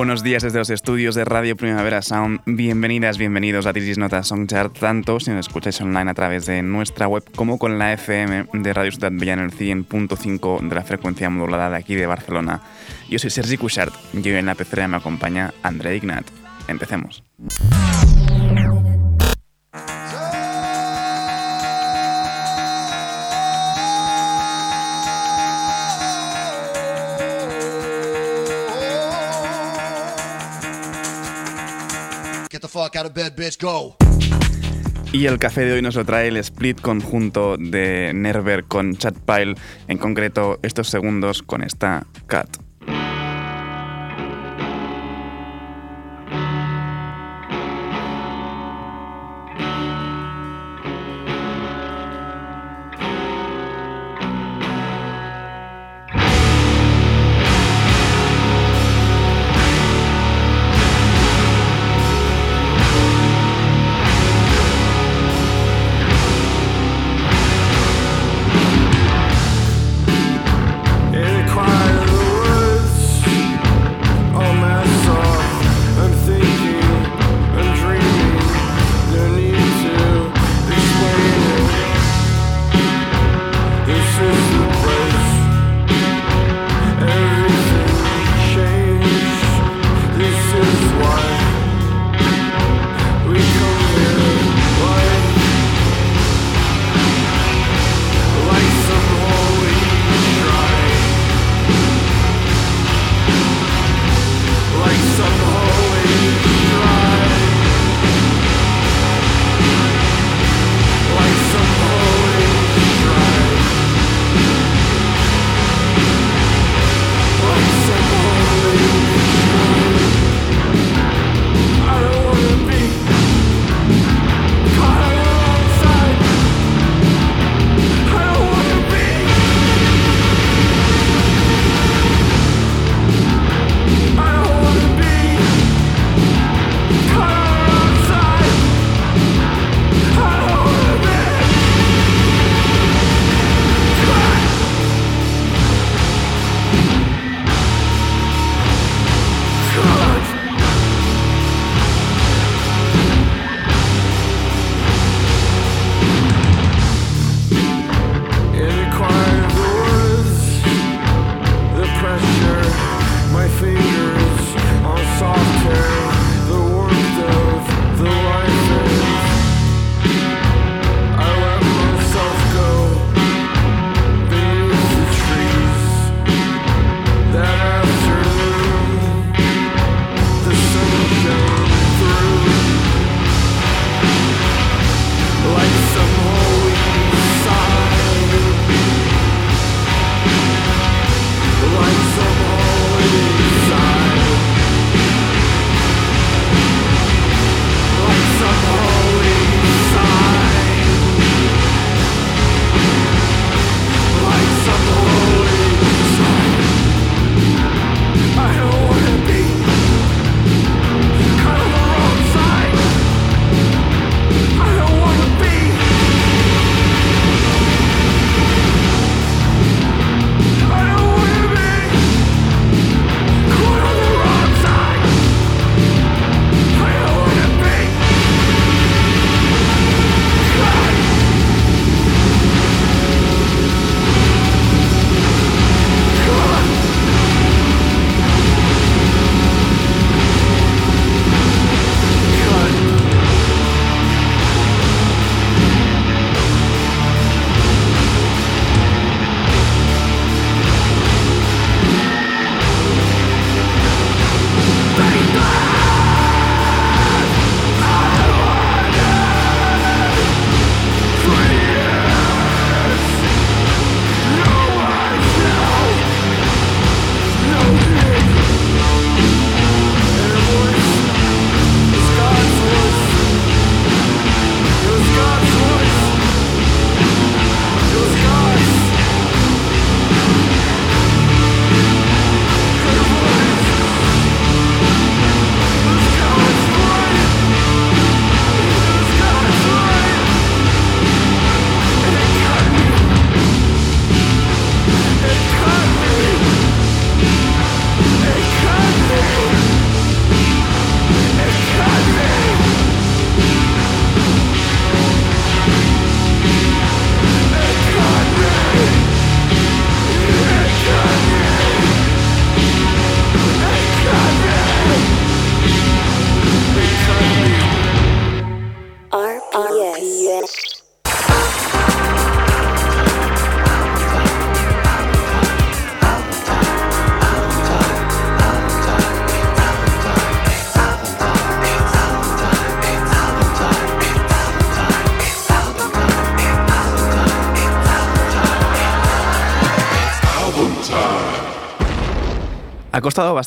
Buenos días desde los estudios de Radio Primavera Sound. Bienvenidas, bienvenidos a Tisis Nota Songchart, tanto si nos escucháis online a través de nuestra web como con la FM de Radio Ciudad Bella en el 100.5 de la frecuencia modulada de aquí de Barcelona. Yo soy Sergi Cuixart y en la pecera me acompaña André Ignat. Empecemos. Y el café de hoy nos lo trae el split conjunto de Nerver con Chatpile, en concreto estos segundos con esta Cat.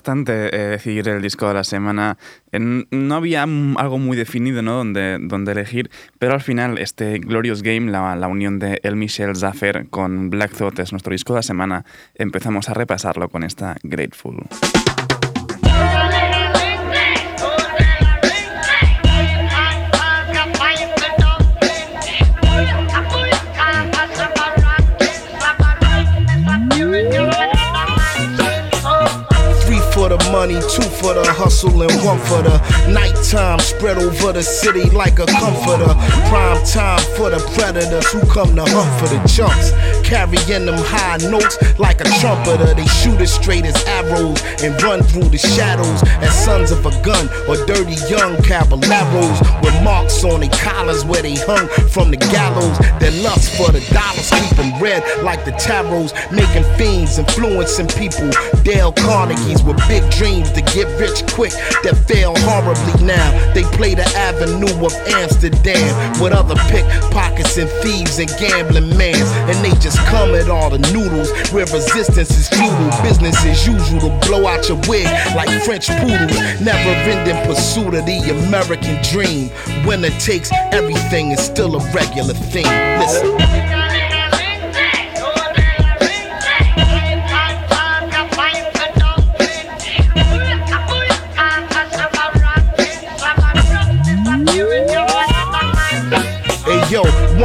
Bastante eh, decidir el disco de la semana. no había algo muy definido ¿no? donde, elegir, pero al final este Glorious Game, la, la unión de El Michel Zaffer con Black Thought es nuestro disco de la semana. Empezamos a repasarlo con esta Grateful. Two for the hustle and one for the nighttime. Spread over the city like a comforter. Prime time for the predators who come to hunt for the chunks. Carrying them high notes like a trumpeter. They shoot as straight as arrows and run through the shadows as sons of a gun or dirty young caballeros with marks on their collars where they hung from the gallows. Their lust for the dollars keep them red like the tarots, making fiends, influencing people. Dale Carnegie's with big dreams get rich quick that fail horribly now. They play the avenue of Amsterdam with other pickpockets and thieves and gambling mans. And they just come at all the noodles where resistance is futile. Business as usual to blow out your wig like French poodles. Never ending pursuit of the American dream. Winner takes everything is still a regular thing. Listen.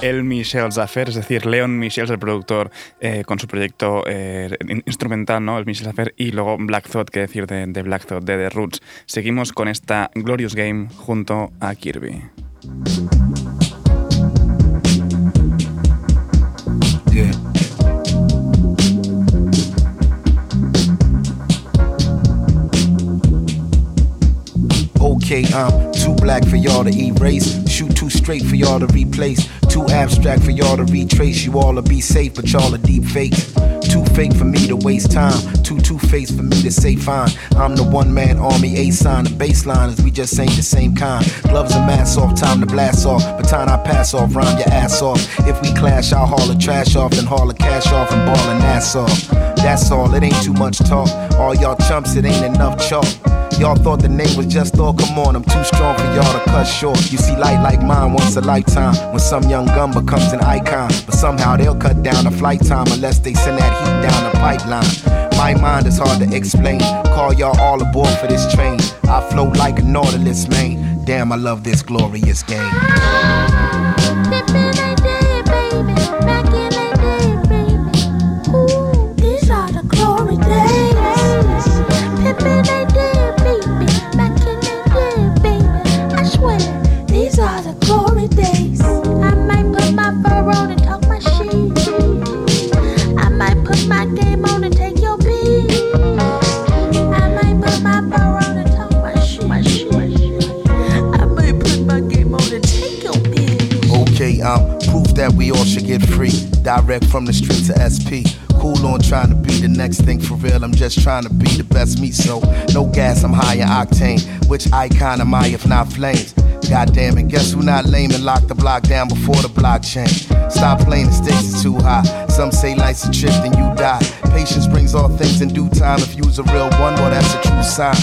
El Michel Zaffer, es decir, Leon Michel, el productor, eh, con su proyecto eh, instrumental, ¿no? El Michel Zaffer, y luego Black Thought, que decir de, de, Black Thought, de The Roots. Seguimos con esta Glorious Game junto a Kirby. I'm too black for y'all to erase. Shoot too straight for y'all to replace. Too abstract for y'all to retrace. You all to be safe, but y'all are deep fakes. Too fake for me to waste time. Too two faced for me to say fine. I'm the one man army, A sign. The baseline is we just ain't the same kind. Gloves and masks off, time to blast off. Baton I pass off, rhyme your ass off. If we clash, I'll haul the trash off, then haul the cash off and ball an ass off. That's all, it ain't too much talk. All y'all chumps, it ain't enough chalk. Y'all thought the name was just all, come on, I'm too strong for y'all to cut short. You see, light like mine once a lifetime when some young gun becomes an icon. But somehow they'll cut down the flight time unless they send heat down the pipeline. My mind is hard to explain. Call y'all all aboard for this train. I float like a Nautilus, man. Damn, I love this glorious game. That we all should get free. Direct from the street to SP. Cool on trying to be the next thing for real. I'm just trying to be the best me. So no gas, I'm high in octane. Which icon am I if not flames? God damn it, guess who not lame and locked the block down before the blockchain? Stop playing, the stakes is too high. Some say life's a trip, then you die. Patience brings all things in due time. If you's a real one, well, that's a true sign.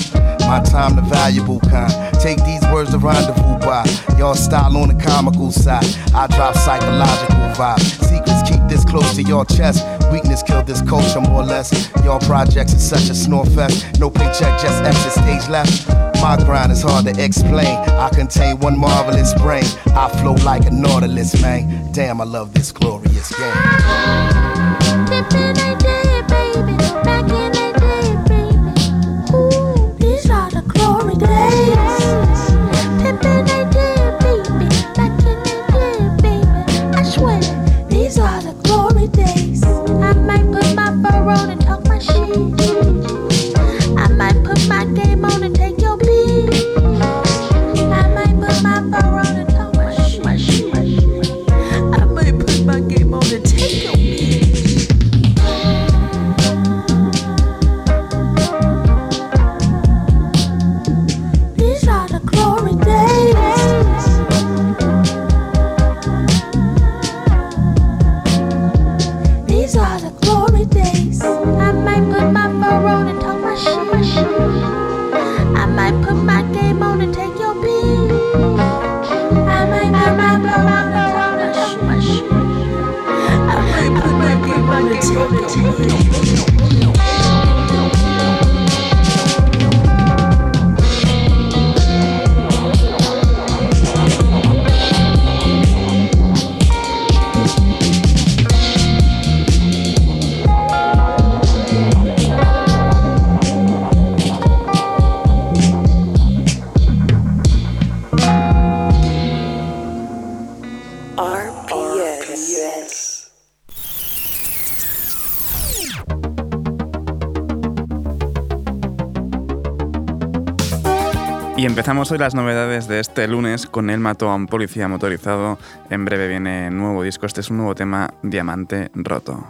My time, the valuable kind. Take these words to rendezvous by. Y'all style on the comical side. I drop psychological vibes. Secrets keep this close to your chest. Weakness killed this culture more or less. Y'all projects is such a snore fest. No paycheck, just exit stage left. My grind is hard to explain. I contain one marvelous brain. I flow like a nautilus, man. Damn, I love this glorious game. Empezamos hoy las novedades de este lunes con Él mató a un policía motorizado. En breve viene nuevo disco. Este es un nuevo tema, Diamante Roto.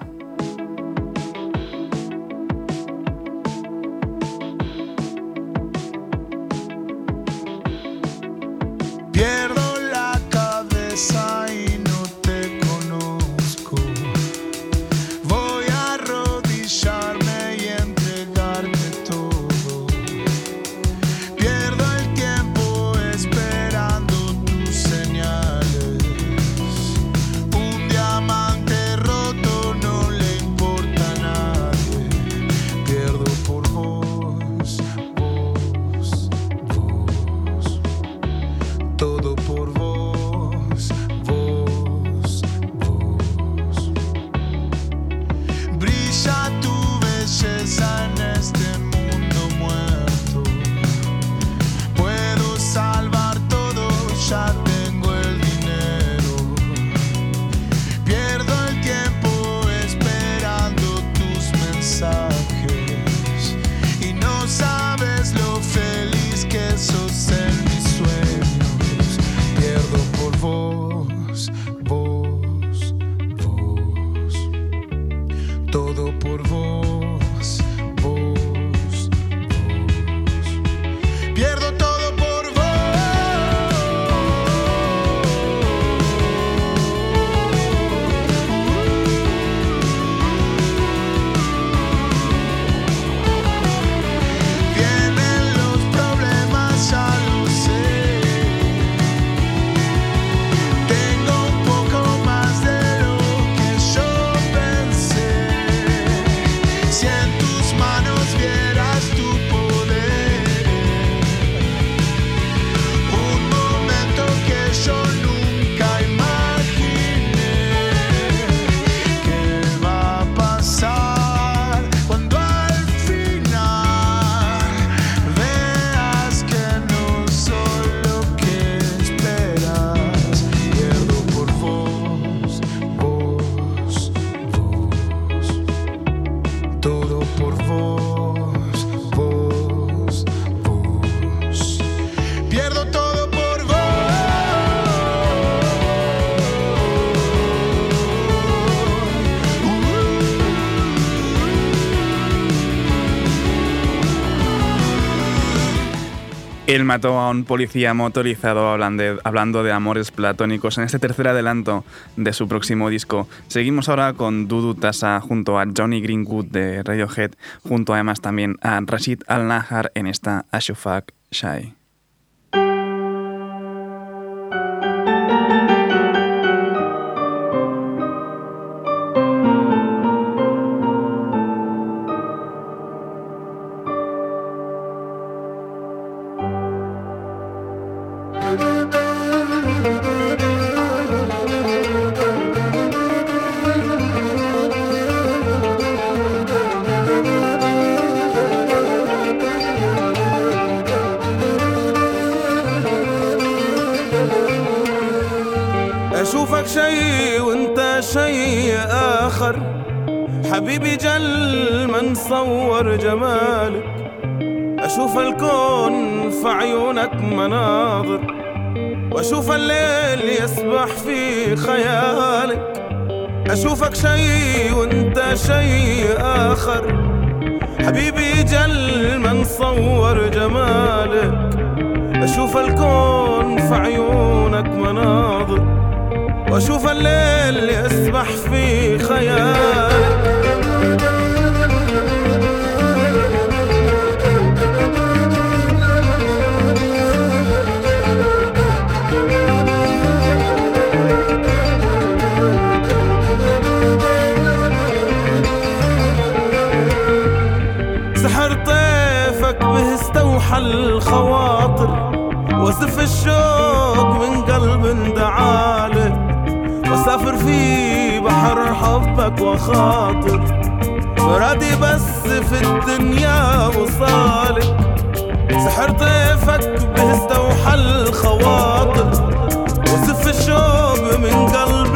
Él mató a un policía motorizado hablando de, amores platónicos en este tercer adelanto de su próximo disco. Seguimos ahora con Dudu Tasa junto a Johnny Greenwood de Radiohead, junto además también a Rashid Al-Nahar en esta Ashufak Shai. شيء آخر. حبيبي جل من صور جمالك. أشوف الكون في عيونك مناظر. وأشوف الليل يسبح في خيالك. أشوفك شيء وأنت شيء آخر. حبيبي جل من صور جمالك. أشوف الكون في عيونك مناظر. وأشوف الليل يسبح في به استوحى الخواطر وسف الشوق من قلب دعالك وسافر في بحر حبك وخاطر. مرادي بس في الدنيا وصالك. سحر طيفك به استوحى الخواطر وسف الشوق من قلب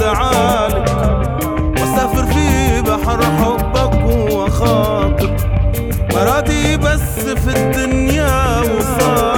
دعالك. وسافر في بحر حبك وخاطر. مرادي بس في الدنيا وصالك.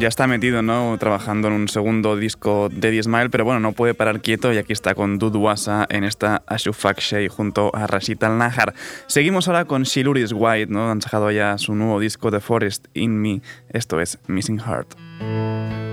Ya está metido, ¿no? Trabajando en un segundo disco de The Smile, pero bueno, no puede parar quieto y aquí está con Dudwasa en esta Ashufak Shey junto a Rashid Al Nahar. Seguimos ahora con Shiluris White, ¿no? Han sacado ya su nuevo disco The Forest in Me. Esto es Missing Heart.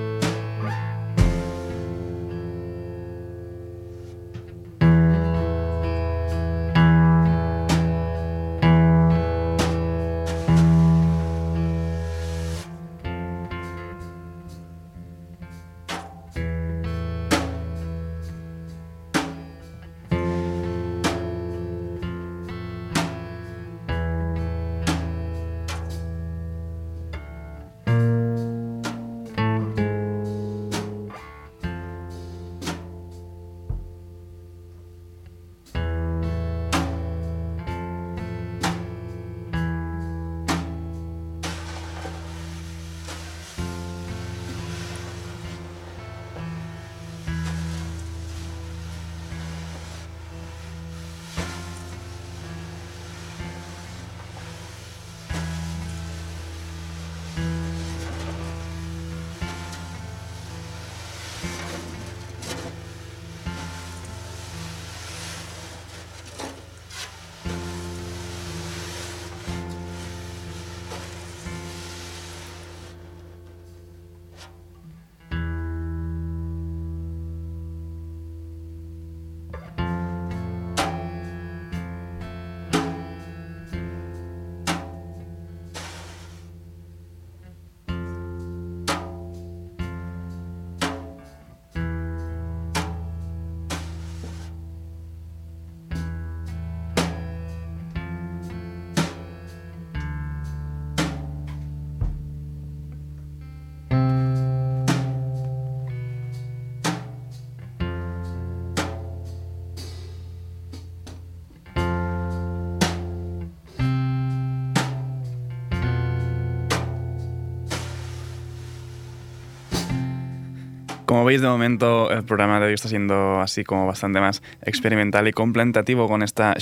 Como veis, de momento el programa de hoy está siendo así como bastante más experimental y contemplativo con, esta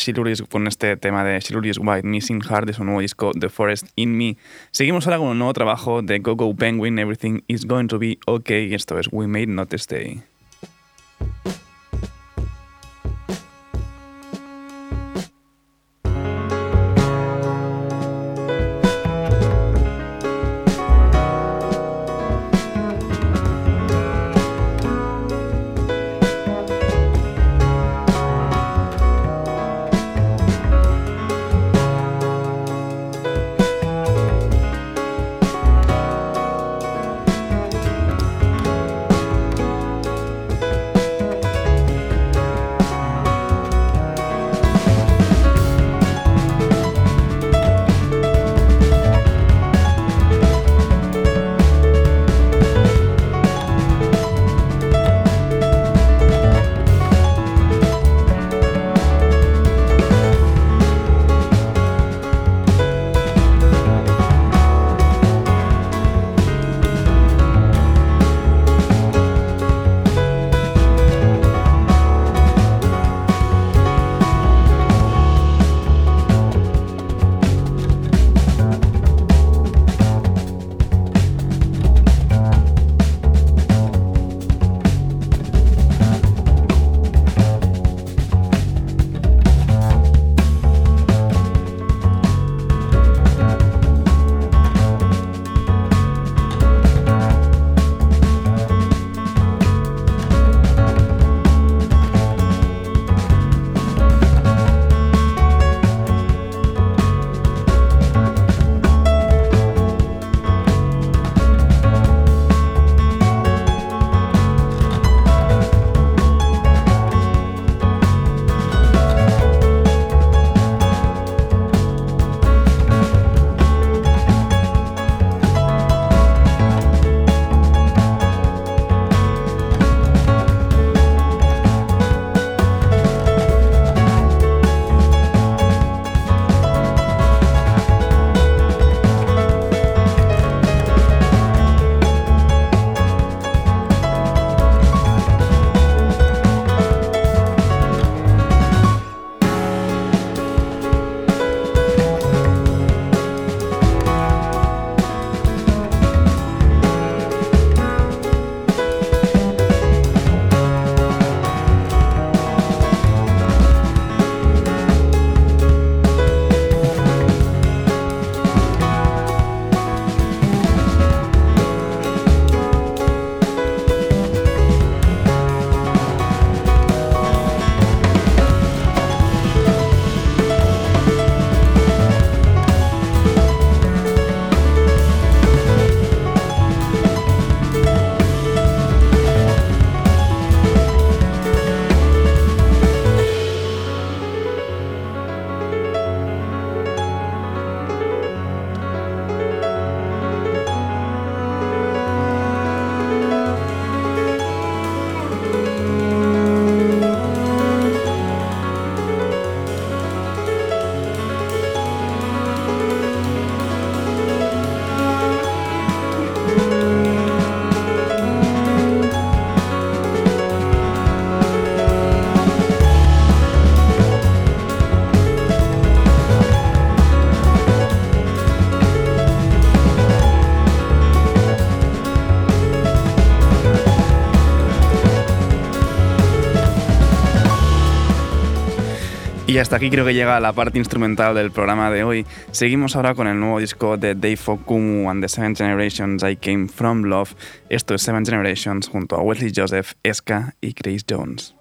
con este tema de Shiluris White Missing Heart de su nuevo disco The Forest in Me. Seguimos ahora con un nuevo trabajo de Gogo Penguin, Everything is Going to Be Okay, y esto es We Made Not Stay. Hasta aquí creo que llega la parte instrumental del programa de hoy. Seguimos ahora con el nuevo disco de Dave Okumu and the Seven Generations I Came From Love. Esto es Seven Generations junto a Wesley Joseph, Eska y Grace Jones.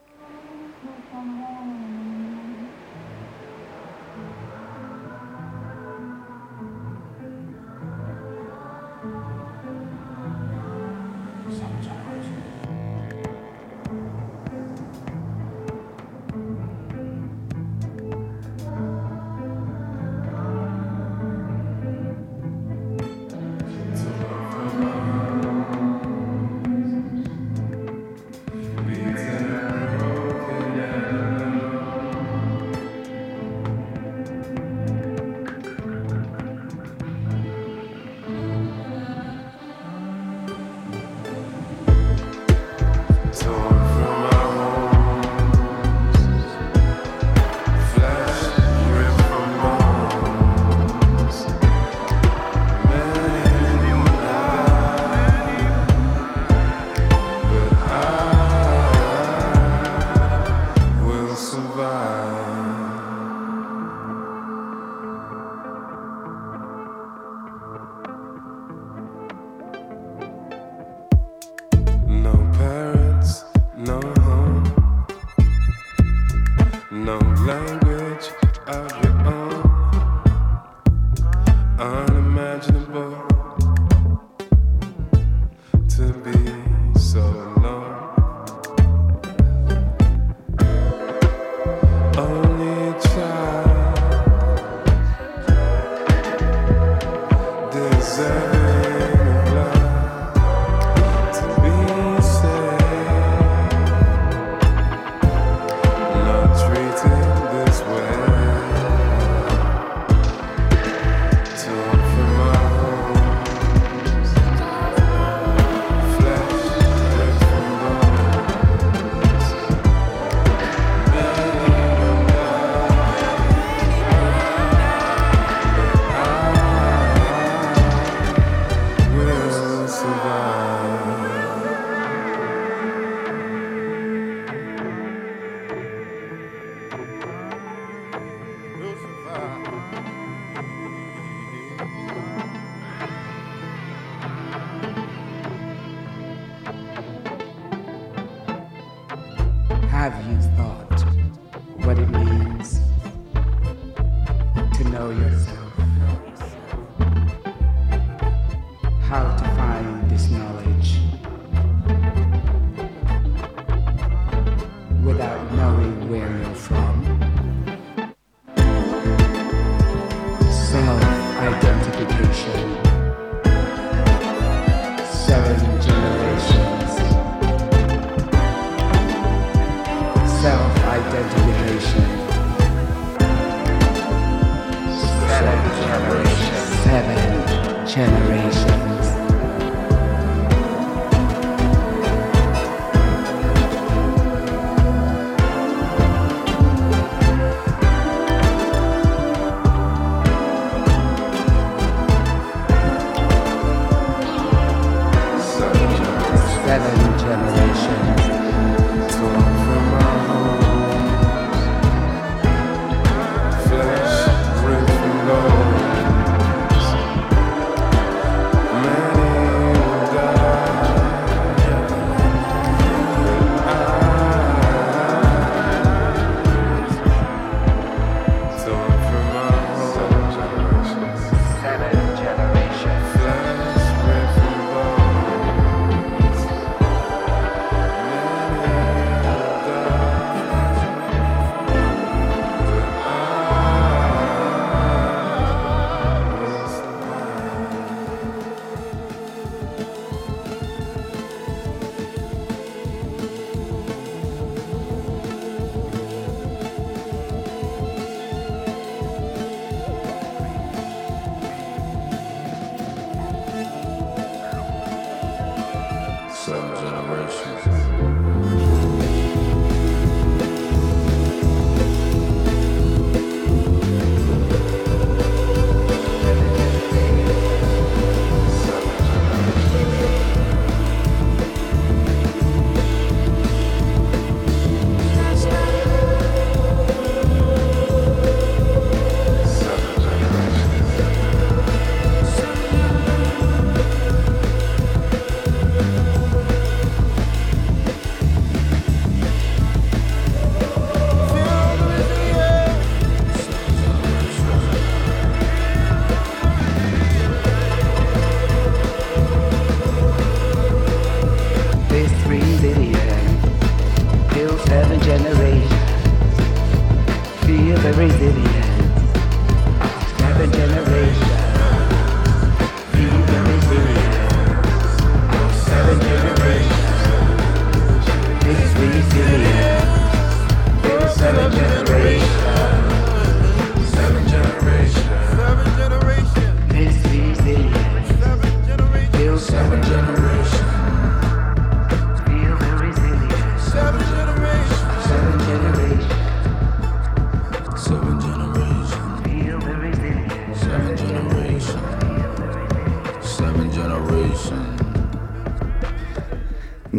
Have you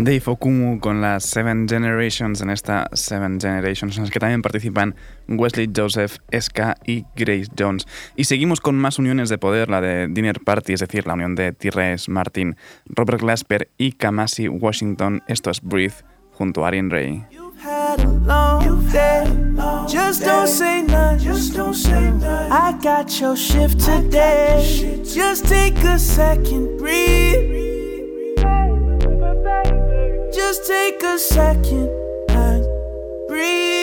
Dave Okumu con las Seven Generations en esta Seven Generations en las que también participan Wesley Joseph, Ska y Grace Jones. Y seguimos con más uniones de poder, la de Dinner Party, es decir, la unión de T-Rex Martin, Robert Glasper y Kamasi Washington. Esto es Breathe junto a Arian Ray. Had a long day. Just don't got your shift today. Just take a second, breathe. Just take a second and breathe.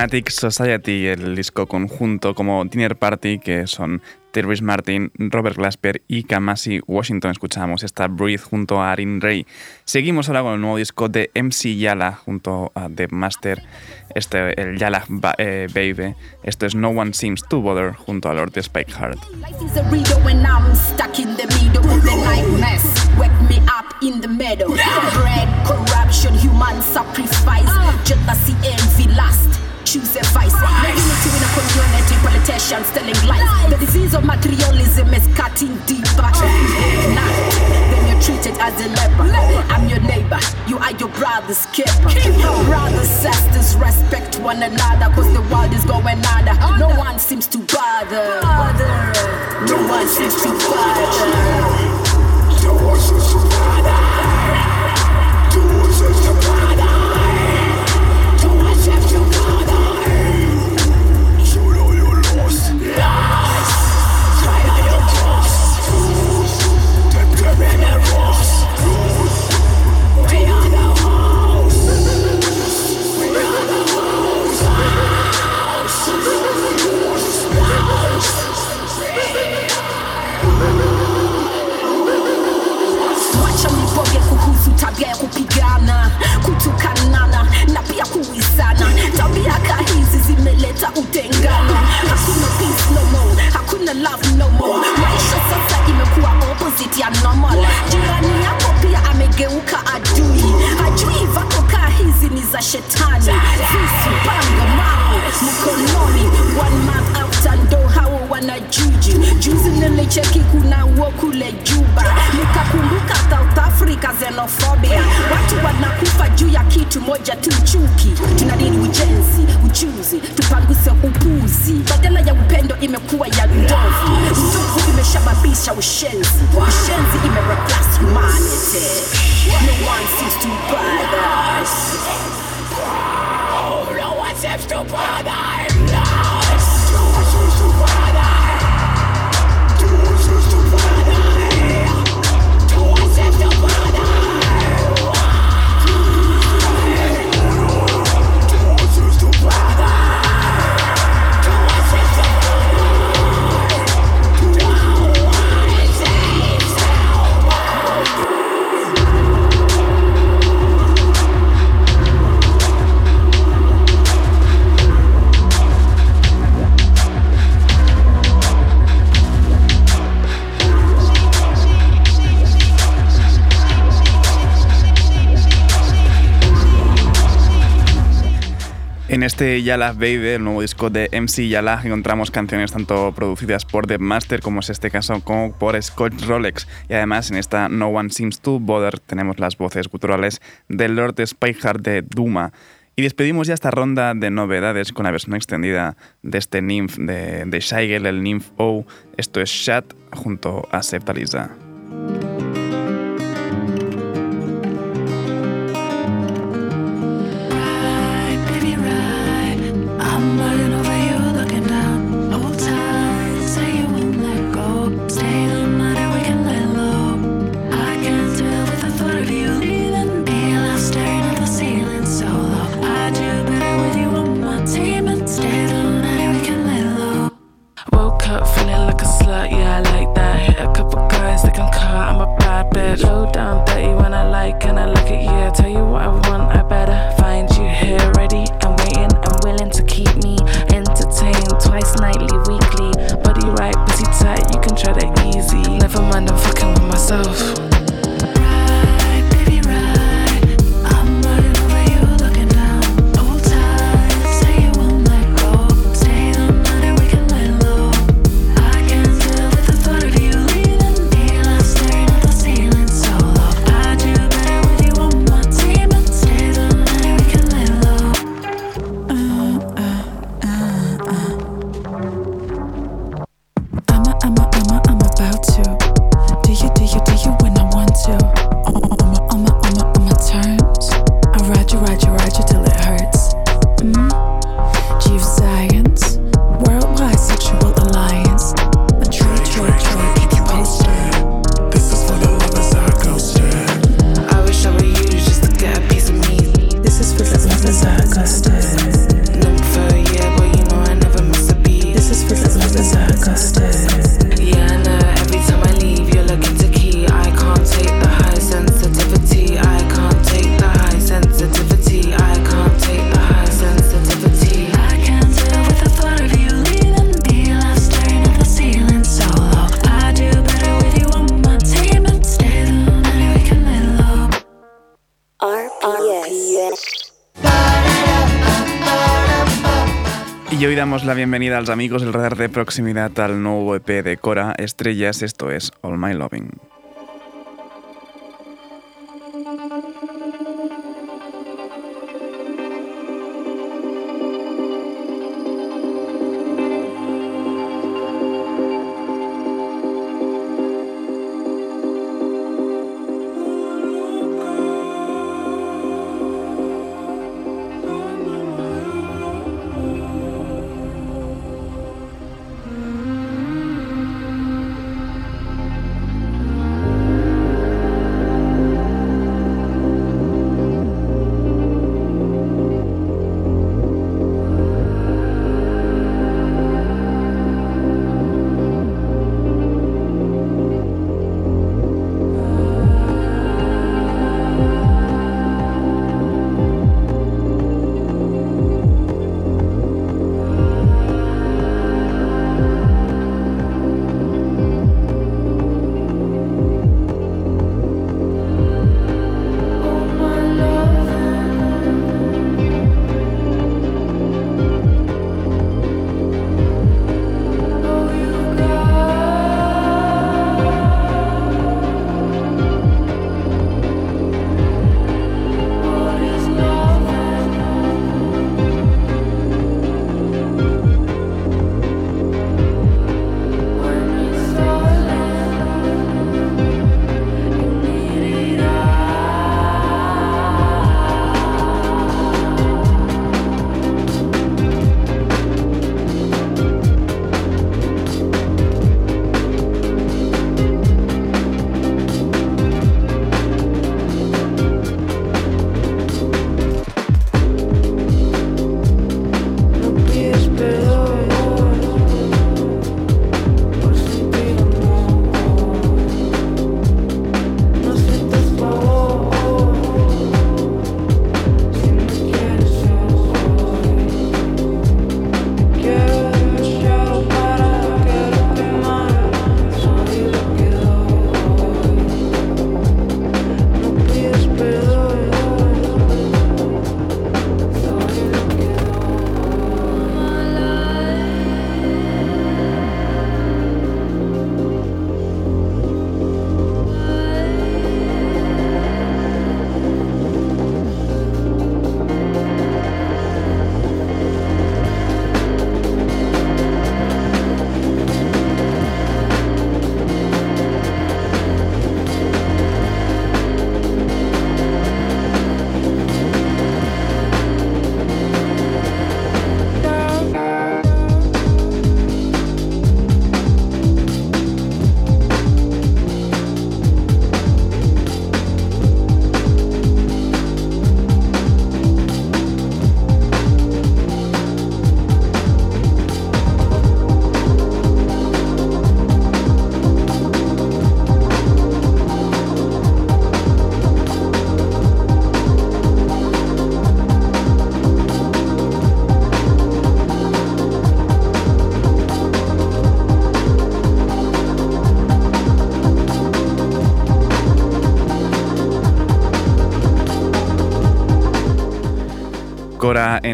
Enigmatic Society, el disco conjunto como Dinner Party, que son Terrence Martin, Robert Glasper y Kamasi Washington. Escuchamos esta Breathe junto a Arin Ray. Seguimos ahora con el nuevo disco de MC Yala junto a The Master, este, el Yala Ba- eh, Baby. Esto es No One Seems to Bother junto a Lord Spike Heart. Life is a riddle when I'm stuck in the middle of the night mess. Wake me up in the middle. Bread, corruption, human sacrifice. Jealousy, envy, lust. Choose a vice. No unity in a community, politicians telling lies. The disease of materialism is cutting deeper. Nah, then you're treated as a leper. I'm your neighbor, you are your brother's keeper. Brothers, sisters, respect one another, cause the world is going under. No one seems to bother. No one seems to bother. Wacha zimeleta utengano, hakuna peace no more, hakuna love no more. Maisha sasa imekuwa opposite ya normal. Jirani yako pia amegeuka adui, hajui vakokaa hizi ni za shetani. Sisi panga, mao mkononi, one month after ndo wana juju. Juzi nilicheki kuna uo kule Juba, nikakumbuka South Africa xenophobia, watu wanakufa juu ya kitu moja tu, chuki. Tunadini ujenzi, uchuzi, tupanguse upuzi, badala ya upendo imekuwa ya ndovu. Ndovu imeshababisha ushenzi, ushenzi imereplace humanity. No one seems to bother us. Oh, no one seems to bother us. En este Yalas Baby, el nuevo disco de MC Yalas, encontramos canciones tanto producidas por The Master como es este caso como por Scott Rolex. Y además en esta No One Seems to Bother tenemos las voces culturales de Lord Spyhard de Duma. Y despedimos ya esta ronda de novedades con la versión extendida de este Nymph de, de el Nymph O. Esto es Shat junto a Septaliza. Never mind, I'm fucking with myself. damos la bienvenida a los amigos del radar de proximidad al nuevo EP de Cora Estrellas, esto es All My Loving.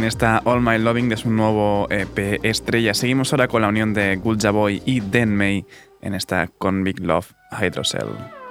esta All My Loving de su nuevo EP estrella. Seguimos ahora con la unión de Gulja Boy y Denmei en esta Con Big Love Hydrocell.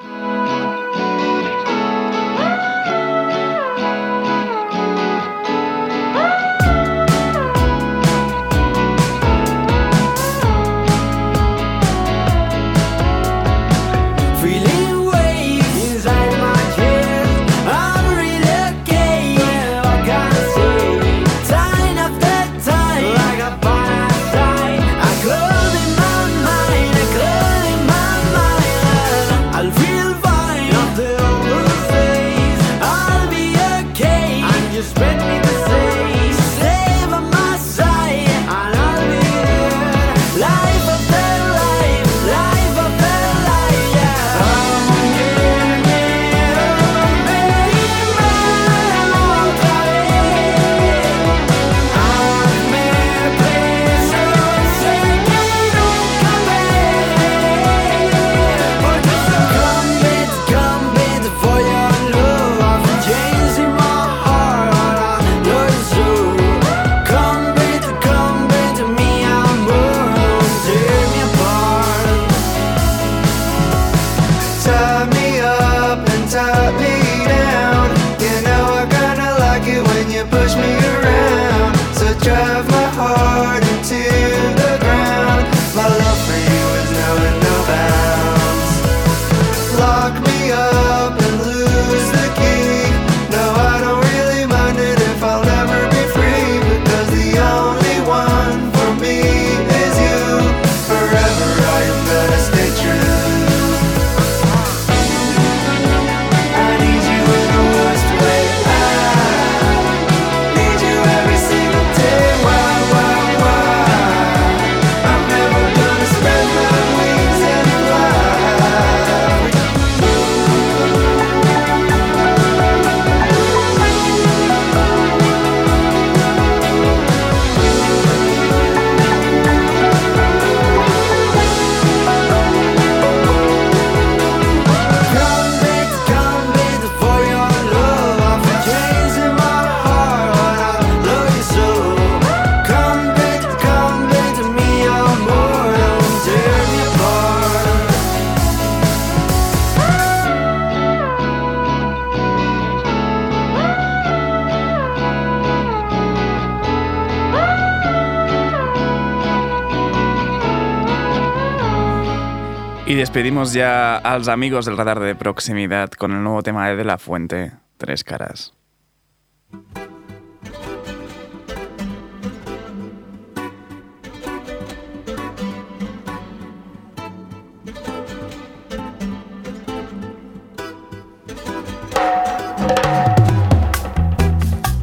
despedimos ya a los amigos del radar de proximidad con el nuevo tema de, de la fuente, Tres Caras.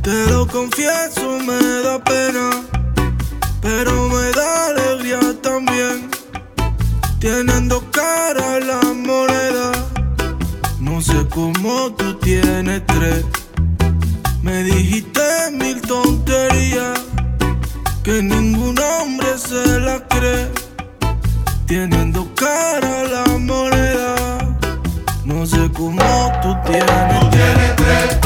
Te lo confieso, me da pena Tienen dos caras la moneda. No sé cómo tú tienes tres. Me dijiste mil tonterías que ningún hombre se la cree. Tienen dos caras la moneda. No sé cómo tú tienes, tú tienes tres.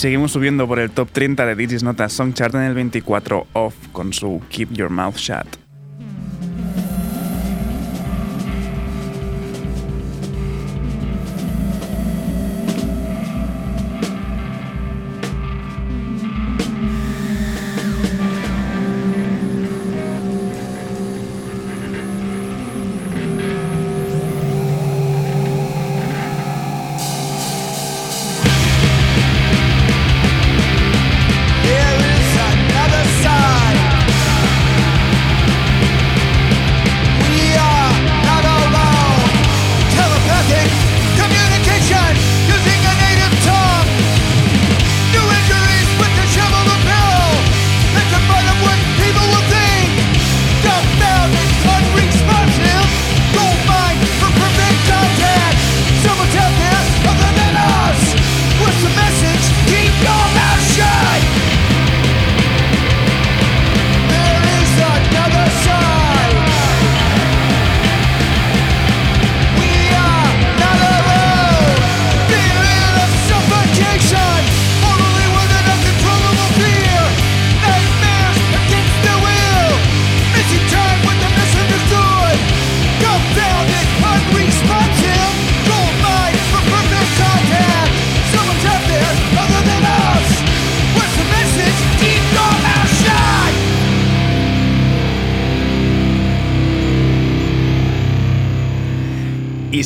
seguimos subiendo por el top 30 de Digis Notas Song Chart en el 24 Off con su Keep Your Mouth Shut.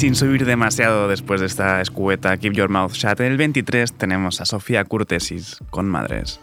sin subir demasiado después de esta escueta Keep Your Mouth Shut, el 23 tenemos a Sofía Curtesis con Madres.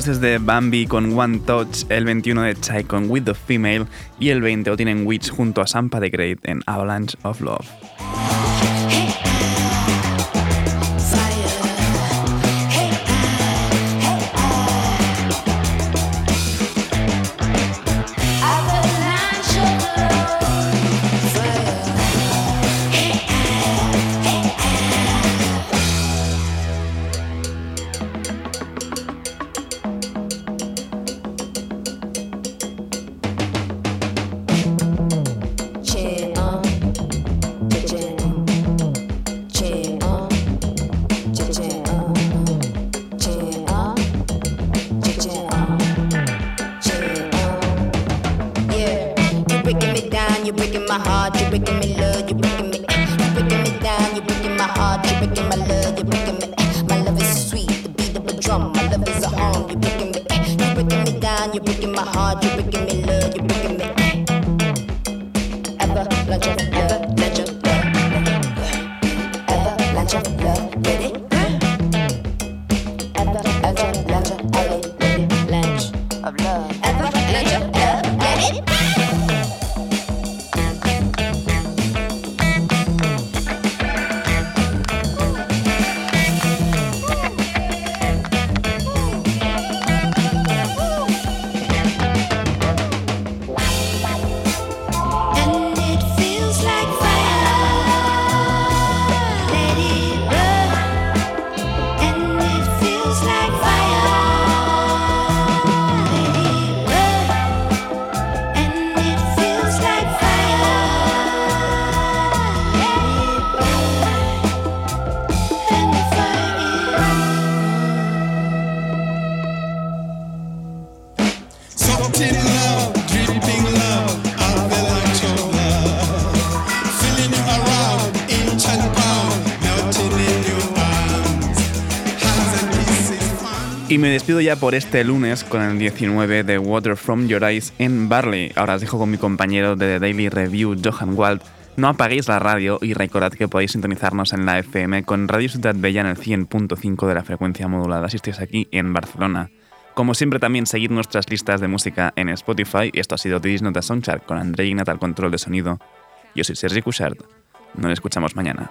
22 es de Bambi con One Touch, el 21 de Chai con With the Female y el 20 lo tienen Witch junto a Sampa de Great en Avalanche of Love. Y me despido ya por este lunes con el 19 de Water From Your Eyes en Barley. Ahora os dejo con mi compañero de The Daily Review, Johan Wald. No apaguéis la radio y recordad que podéis sintonizarnos en la FM con Radio Ciudad Bella en el 100.5 de la frecuencia modulada si estáis aquí en Barcelona. Como siempre también seguid nuestras listas de música en Spotify y esto ha sido This Nota Soundchart con André Ignat al control de sonido. Yo soy Sergi Cushart. Nos escuchamos mañana.